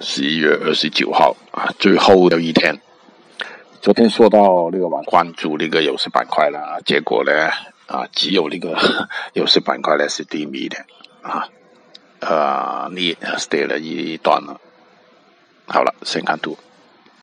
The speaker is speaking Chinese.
十一月二十九号啊，最后的一天。昨天说到那个网关注那个有色板块了，结果呢啊，只有那个 有色板块呢是低迷的啊，呃，你跌了一段了。好了，先看图。